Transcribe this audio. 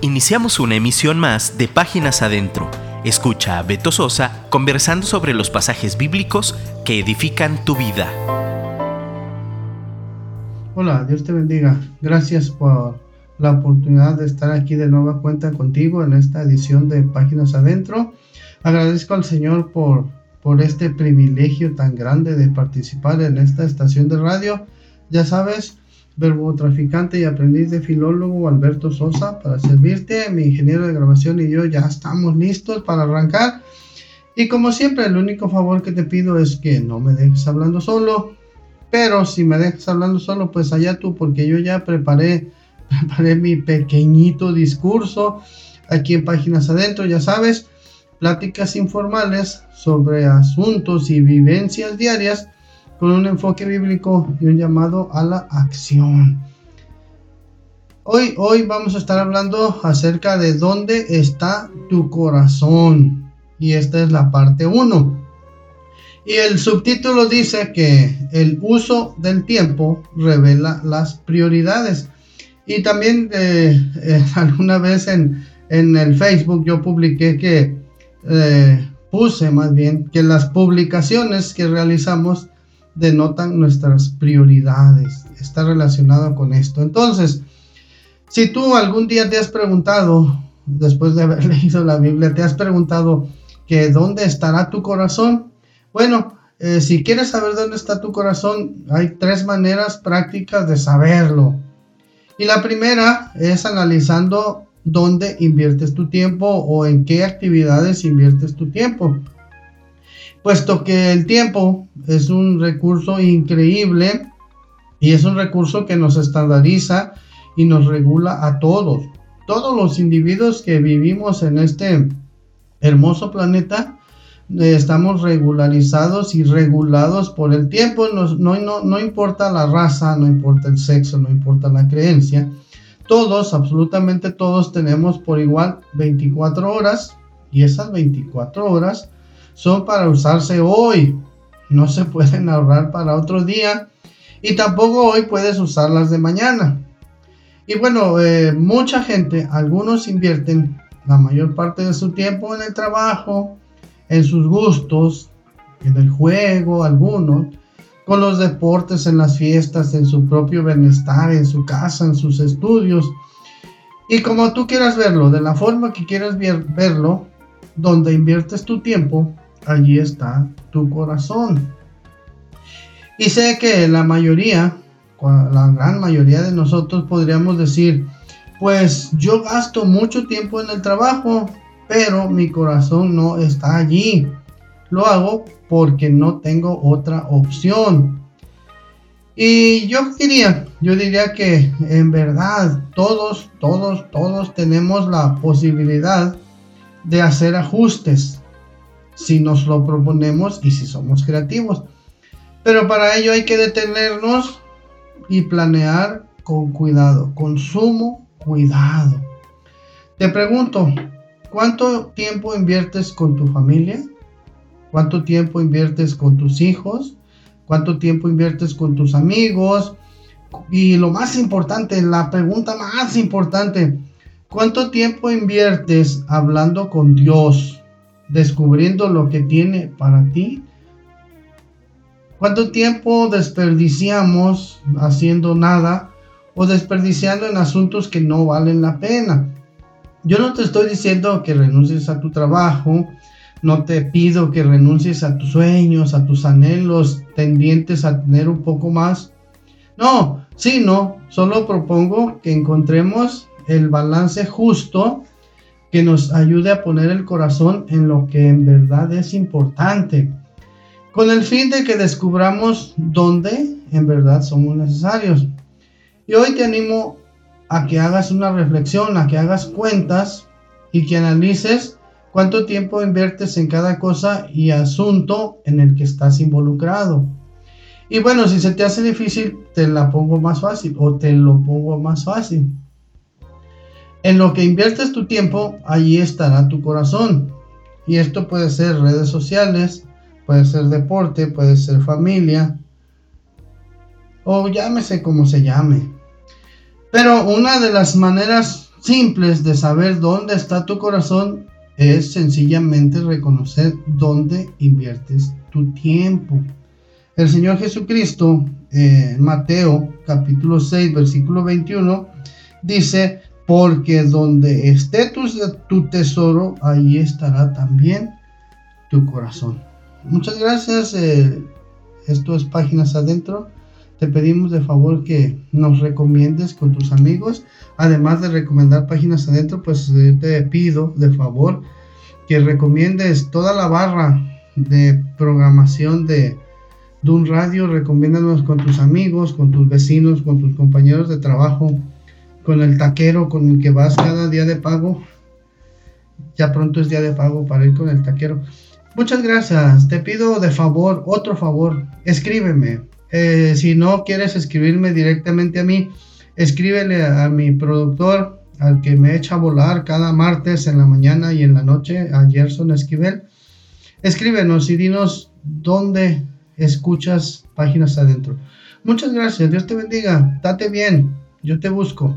Iniciamos una emisión más de Páginas Adentro. Escucha a Beto Sosa conversando sobre los pasajes bíblicos que edifican tu vida. Hola, Dios te bendiga. Gracias por la oportunidad de estar aquí de nueva cuenta contigo en esta edición de Páginas Adentro. Agradezco al Señor por, por este privilegio tan grande de participar en esta estación de radio. Ya sabes, verbo traficante y aprendiz de filólogo Alberto Sosa para servirte. Mi ingeniero de grabación y yo ya estamos listos para arrancar. Y como siempre, el único favor que te pido es que no me dejes hablando solo. Pero si me dejas hablando solo, pues allá tú, porque yo ya preparé, preparé mi pequeñito discurso aquí en Páginas Adentro, ya sabes, pláticas informales sobre asuntos y vivencias diarias con un enfoque bíblico y un llamado a la acción. Hoy, hoy vamos a estar hablando acerca de dónde está tu corazón. Y esta es la parte 1. Y el subtítulo dice que el uso del tiempo revela las prioridades. Y también eh, eh, alguna vez en, en, el Facebook yo publiqué que eh, puse más bien que las publicaciones que realizamos denotan nuestras prioridades. Está relacionado con esto. Entonces, si tú algún día te has preguntado, después de haber leído la Biblia, te has preguntado que dónde estará tu corazón, bueno, eh, si quieres saber dónde está tu corazón, hay tres maneras prácticas de saberlo. Y la primera es analizando dónde inviertes tu tiempo o en qué actividades inviertes tu tiempo puesto que el tiempo es un recurso increíble y es un recurso que nos estandariza y nos regula a todos. Todos los individuos que vivimos en este hermoso planeta eh, estamos regularizados y regulados por el tiempo. No, no, no importa la raza, no importa el sexo, no importa la creencia. Todos, absolutamente todos tenemos por igual 24 horas y esas 24 horas son para usarse hoy. No se pueden ahorrar para otro día. Y tampoco hoy puedes usarlas de mañana. Y bueno, eh, mucha gente, algunos invierten la mayor parte de su tiempo en el trabajo, en sus gustos, en el juego, algunos, con los deportes, en las fiestas, en su propio bienestar, en su casa, en sus estudios. Y como tú quieras verlo, de la forma que quieras verlo, donde inviertes tu tiempo, allí está tu corazón. Y sé que la mayoría, la gran mayoría de nosotros podríamos decir, pues yo gasto mucho tiempo en el trabajo, pero mi corazón no está allí. Lo hago porque no tengo otra opción. Y yo diría, yo diría que en verdad todos, todos, todos tenemos la posibilidad de hacer ajustes si nos lo proponemos y si somos creativos. Pero para ello hay que detenernos y planear con cuidado, con sumo cuidado. Te pregunto, ¿cuánto tiempo inviertes con tu familia? ¿Cuánto tiempo inviertes con tus hijos? ¿Cuánto tiempo inviertes con tus amigos? Y lo más importante, la pregunta más importante, ¿cuánto tiempo inviertes hablando con Dios? Descubriendo lo que tiene para ti? ¿Cuánto tiempo desperdiciamos haciendo nada o desperdiciando en asuntos que no valen la pena? Yo no te estoy diciendo que renuncies a tu trabajo, no te pido que renuncies a tus sueños, a tus anhelos tendientes a tener un poco más. No, sino solo propongo que encontremos el balance justo que nos ayude a poner el corazón en lo que en verdad es importante, con el fin de que descubramos dónde en verdad somos necesarios. Y hoy te animo a que hagas una reflexión, a que hagas cuentas y que analices cuánto tiempo inviertes en cada cosa y asunto en el que estás involucrado. Y bueno, si se te hace difícil, te la pongo más fácil o te lo pongo más fácil. En lo que inviertes tu tiempo, allí estará tu corazón. Y esto puede ser redes sociales, puede ser deporte, puede ser familia, o llámese como se llame. Pero una de las maneras simples de saber dónde está tu corazón es sencillamente reconocer dónde inviertes tu tiempo. El Señor Jesucristo, en Mateo capítulo 6, versículo 21, dice, porque donde esté tu, tesoro, ahí estará también tu corazón. Muchas gracias. Eh, esto es Páginas Adentro. Te pedimos de favor que nos recomiendes con tus amigos. Además de recomendar Páginas Adentro, pues eh, te pido de favor que recomiendes toda la barra de programación de, de un radio. Recomiéndanos con tus amigos, con tus vecinos, con tus compañeros de trabajo con el taquero con el que vas cada día de pago. Ya pronto es día de pago para ir con el taquero. Muchas gracias. Te pido de favor, otro favor, escríbeme. Eh, si no quieres escribirme directamente a mí, escríbele a, mi productor, al que me echa a volar cada martes en la mañana y en la noche, a Gerson Esquivel. Escríbenos y dinos dónde escuchas páginas adentro. Muchas gracias. Dios te bendiga. Date bien. Yo te busco.